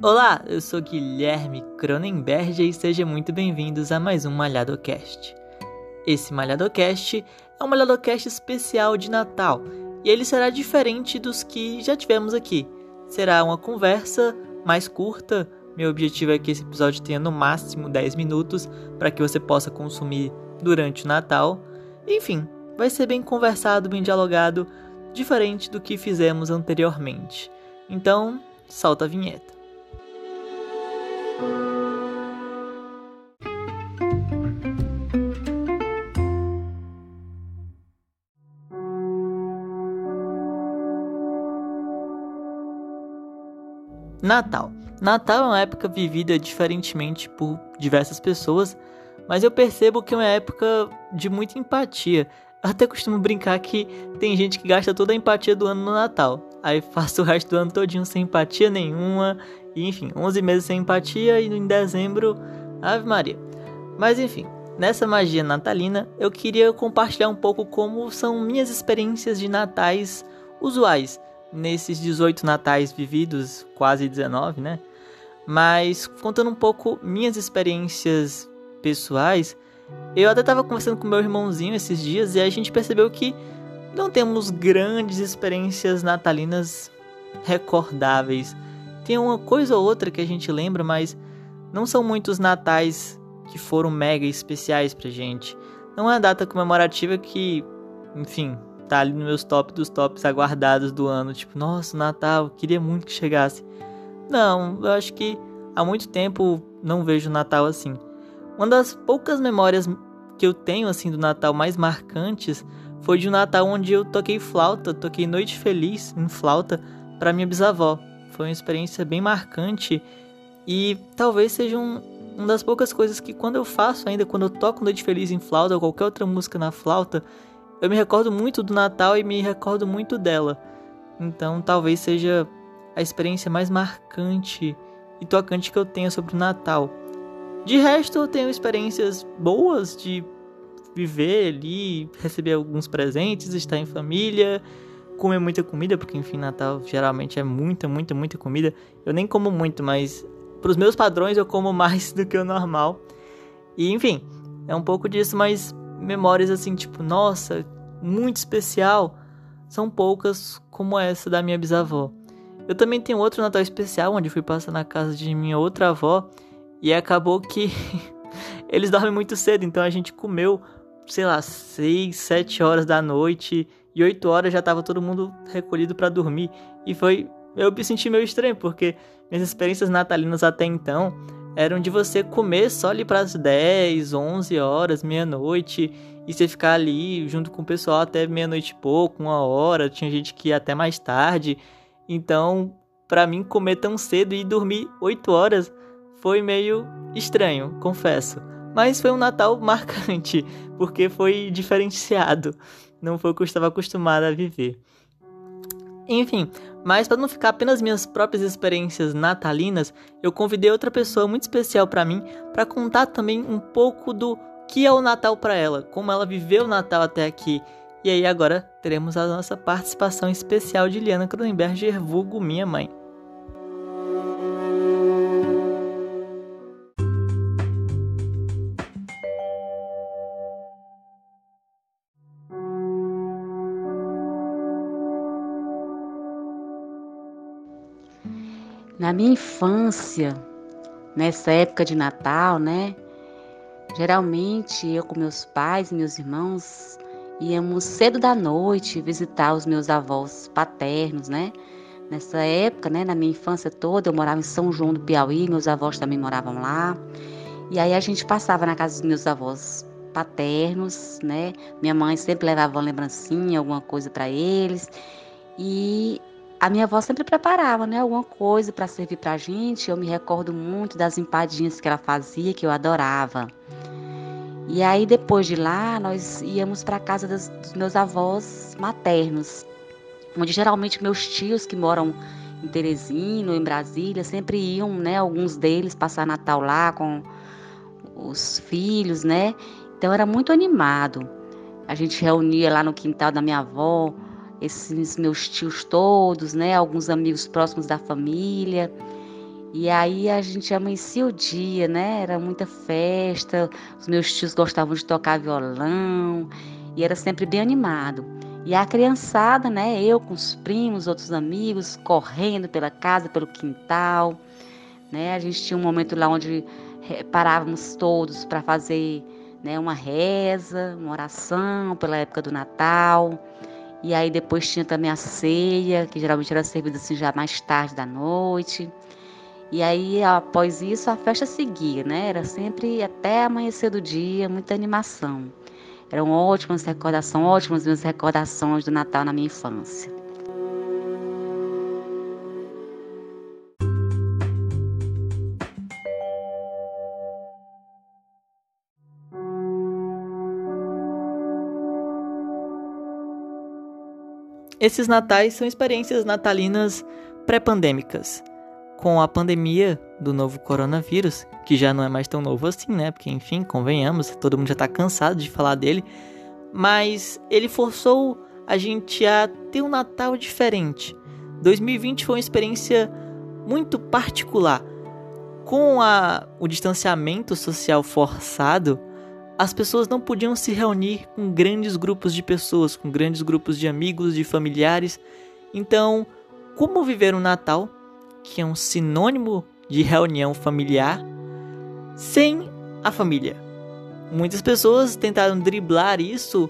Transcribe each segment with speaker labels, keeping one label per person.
Speaker 1: Olá, eu sou Guilherme Cronenberg e sejam muito bem-vindos a mais um Malhadocast. Esse Malhadocast é um Malhadocast especial de Natal e ele será diferente dos que já tivemos aqui. Será uma conversa mais curta. Meu objetivo é que esse episódio tenha no máximo 10 minutos para que você possa consumir durante o Natal. Enfim, vai ser bem conversado, bem dialogado, diferente do que fizemos anteriormente. Então, solta a vinheta. Natal. Natal é uma época vivida diferentemente por diversas pessoas, mas eu percebo que é uma época de muita empatia. Eu até costumo brincar que tem gente que gasta toda a empatia do ano no Natal. Aí passa o resto do ano todinho sem empatia nenhuma. E, enfim, 11 meses sem empatia e em dezembro, Ave Maria. Mas enfim, nessa magia natalina, eu queria compartilhar um pouco como são minhas experiências de natais usuais nesses 18 natais vividos, quase 19, né? Mas contando um pouco minhas experiências pessoais, eu até estava conversando com meu irmãozinho esses dias e a gente percebeu que não temos grandes experiências natalinas recordáveis. Tem uma coisa ou outra que a gente lembra, mas não são muitos natais que foram mega especiais pra gente. Não é uma data comemorativa que, enfim, tá ali nos meus top dos tops aguardados do ano. Tipo, nossa, Natal, queria muito que chegasse. Não, eu acho que há muito tempo não vejo Natal assim. Uma das poucas memórias que eu tenho assim do Natal mais marcantes foi de um Natal onde eu toquei flauta, toquei Noite Feliz em flauta para minha bisavó. Foi uma experiência bem marcante e talvez seja um, uma das poucas coisas que quando eu faço ainda, quando eu toco Noite Feliz em flauta ou qualquer outra música na flauta, eu me recordo muito do Natal e me recordo muito dela. Então talvez seja a experiência mais marcante e tocante que eu tenho sobre o Natal. De resto, eu tenho experiências boas de viver ali, receber alguns presentes, estar em família, comer muita comida, porque enfim, Natal geralmente é muita, muita, muita comida. Eu nem como muito, mas para os meus padrões eu como mais do que o normal. E enfim, é um pouco disso, mas memórias assim, tipo, nossa, muito especial, são poucas como essa da minha bisavó. Eu também tenho outro Natal especial, onde fui passar na casa de minha outra avó e acabou que eles dormem muito cedo, então a gente comeu, sei lá, 6, 7 horas da noite e 8 horas já estava todo mundo recolhido para dormir. E foi. Eu me senti meio estranho, porque minhas experiências natalinas até então eram de você comer só ali para as 10, 11 horas, meia-noite e você ficar ali junto com o pessoal até meia-noite e pouco, uma hora, tinha gente que ia até mais tarde. Então, para mim comer tão cedo e dormir 8 horas foi meio estranho, confesso. Mas foi um Natal marcante, porque foi diferenciado. Não foi o que eu estava acostumado a viver. Enfim, mas para não ficar apenas minhas próprias experiências natalinas, eu convidei outra pessoa muito especial para mim para contar também um pouco do que é o Natal para ela, como ela viveu o Natal até aqui. E aí agora teremos a nossa participação especial de Liana Cronenberger, vulgo minha mãe.
Speaker 2: Na minha infância, nessa época de Natal, né? Geralmente eu com meus pais e meus irmãos íamos cedo da noite visitar os meus avós paternos, né? Nessa época, né, na minha infância toda, eu morava em São João do Piauí, meus avós também moravam lá. E aí a gente passava na casa dos meus avós paternos, né? Minha mãe sempre levava uma lembrancinha, alguma coisa para eles. E a minha avó sempre preparava, né, alguma coisa para servir para a gente. Eu me recordo muito das empadinhas que ela fazia, que eu adorava. E aí depois de lá, nós íamos para a casa dos, dos meus avós maternos, onde geralmente meus tios que moram em Teresina em Brasília sempre iam, né, alguns deles passar Natal lá com os filhos, né? Então era muito animado. A gente reunia lá no quintal da minha avó, esses meus tios todos, né? Alguns amigos próximos da família. E aí a gente amanhecia o dia, né? Era muita festa, os meus tios gostavam de tocar violão e era sempre bem animado. E a criançada, né? Eu com os primos, outros amigos, correndo pela casa, pelo quintal, né? A gente tinha um momento lá onde parávamos todos para fazer né, uma reza, uma oração pela época do Natal. E aí depois tinha também a ceia, que geralmente era servida assim já mais tarde da noite. E aí após isso a festa seguia, né? Era sempre até amanhecer do dia, muita animação. Eram ótimas recordações, ótimas minhas recordações do Natal na minha infância.
Speaker 1: Esses natais são experiências natalinas pré-pandêmicas. Com a pandemia do novo coronavírus, que já não é mais tão novo assim, né? Porque, enfim, convenhamos, todo mundo já tá cansado de falar dele. Mas ele forçou a gente a ter um Natal diferente. 2020 foi uma experiência muito particular. Com a, o distanciamento social forçado, as pessoas não podiam se reunir com grandes grupos de pessoas, com grandes grupos de amigos, de familiares. Então, como viver um Natal, que é um sinônimo de reunião familiar, sem a família? Muitas pessoas tentaram driblar isso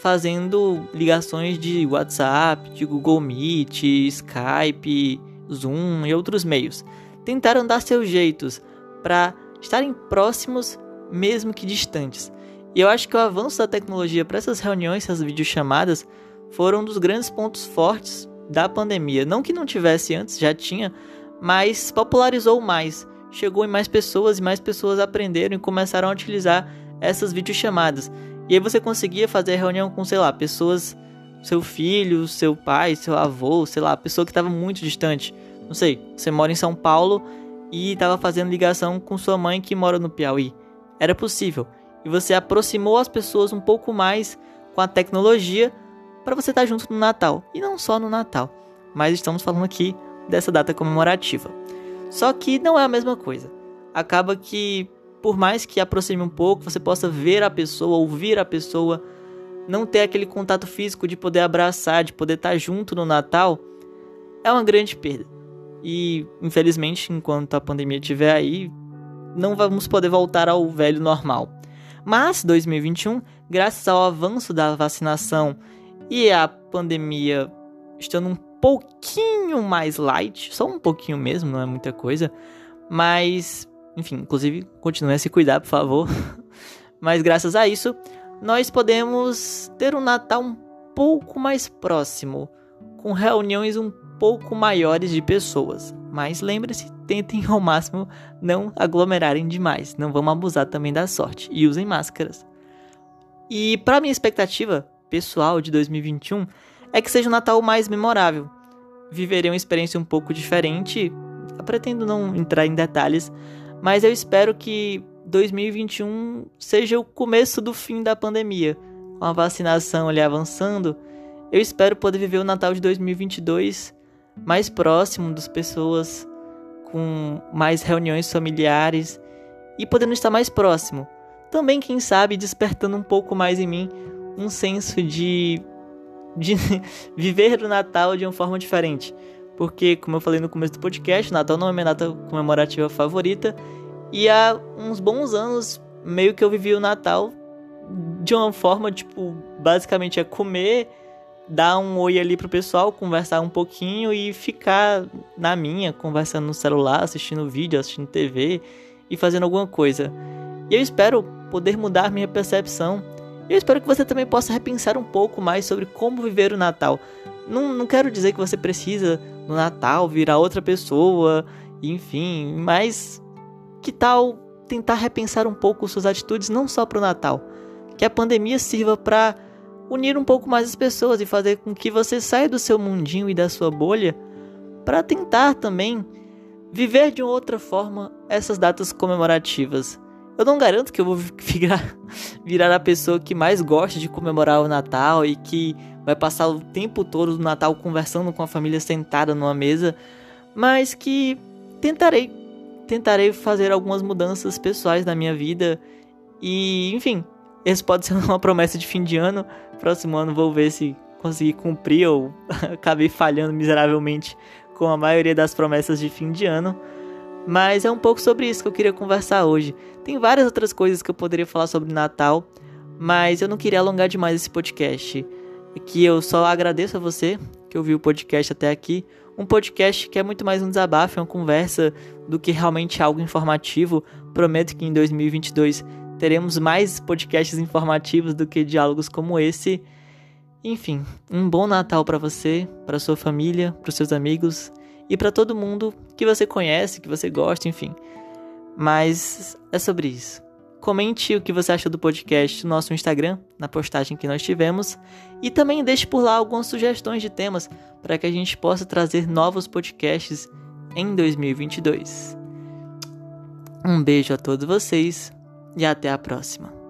Speaker 1: fazendo ligações de WhatsApp, de Google Meet, Skype, Zoom e outros meios. Tentaram dar seus jeitos para estarem próximos mesmo que distantes. E eu acho que o avanço da tecnologia para essas reuniões, essas videochamadas, foram um dos grandes pontos fortes da pandemia. Não que não tivesse antes, já tinha, mas popularizou mais. Chegou em mais pessoas e mais pessoas aprenderam e começaram a utilizar essas videochamadas. E aí você conseguia fazer reunião com, sei lá, pessoas, seu filho, seu pai, seu avô, sei lá, pessoa que estava muito distante. Não sei, você mora em São Paulo e estava fazendo ligação com sua mãe que mora no Piauí era possível. E você aproximou as pessoas um pouco mais com a tecnologia para você estar tá junto no Natal. E não só no Natal, mas estamos falando aqui dessa data comemorativa. Só que não é a mesma coisa. Acaba que, por mais que aproxime um pouco, você possa ver a pessoa, ouvir a pessoa, não ter aquele contato físico de poder abraçar, de poder estar tá junto no Natal, é uma grande perda. E, infelizmente, enquanto a pandemia estiver aí, não vamos poder voltar ao velho normal. Mas 2021, graças ao avanço da vacinação e a pandemia estando um pouquinho mais light, só um pouquinho mesmo, não é muita coisa, mas enfim, inclusive continue a se cuidar, por favor. mas graças a isso, nós podemos ter um Natal um pouco mais próximo, com reuniões um pouco maiores de pessoas. Mas lembre-se, tentem ao máximo não aglomerarem demais. Não vamos abusar também da sorte e usem máscaras. E para minha expectativa pessoal de 2021 é que seja um Natal mais memorável. Viverei uma experiência um pouco diferente. Eu pretendo não entrar em detalhes, mas eu espero que 2021 seja o começo do fim da pandemia, com a vacinação ali avançando. Eu espero poder viver o Natal de 2022 mais próximo das pessoas, com mais reuniões familiares e podendo estar mais próximo. Também, quem sabe, despertando um pouco mais em mim um senso de, de viver o Natal de uma forma diferente. Porque, como eu falei no começo do podcast, Natal não é minha data comemorativa favorita. E há uns bons anos, meio que eu vivi o Natal de uma forma, tipo, basicamente é comer dar um oi ali pro pessoal, conversar um pouquinho e ficar na minha, conversando no celular, assistindo vídeo, assistindo TV e fazendo alguma coisa. E eu espero poder mudar minha percepção. Eu espero que você também possa repensar um pouco mais sobre como viver o Natal. Não, não quero dizer que você precisa no Natal virar outra pessoa, enfim, mas que tal tentar repensar um pouco suas atitudes não só para o Natal? Que a pandemia sirva para unir um pouco mais as pessoas e fazer com que você saia do seu mundinho e da sua bolha para tentar também viver de outra forma essas datas comemorativas. Eu não garanto que eu vou virar, virar a pessoa que mais gosta de comemorar o Natal e que vai passar o tempo todo do Natal conversando com a família sentada numa mesa, mas que tentarei tentarei fazer algumas mudanças pessoais na minha vida. E, enfim, esse pode ser uma promessa de fim de ano. Próximo ano vou ver se consegui cumprir ou acabei falhando miseravelmente com a maioria das promessas de fim de ano. Mas é um pouco sobre isso que eu queria conversar hoje. Tem várias outras coisas que eu poderia falar sobre Natal, mas eu não queria alongar demais esse podcast. Que eu só agradeço a você que ouviu o podcast até aqui. Um podcast que é muito mais um desabafo, é uma conversa do que realmente algo informativo. Prometo que em 2022 teremos mais podcasts informativos do que diálogos como esse. Enfim, um bom Natal para você, para sua família, para seus amigos e para todo mundo que você conhece, que você gosta, enfim. Mas é sobre isso. Comente o que você achou do podcast no nosso Instagram, na postagem que nós tivemos, e também deixe por lá algumas sugestões de temas para que a gente possa trazer novos podcasts em 2022. Um beijo a todos vocês e até a próxima.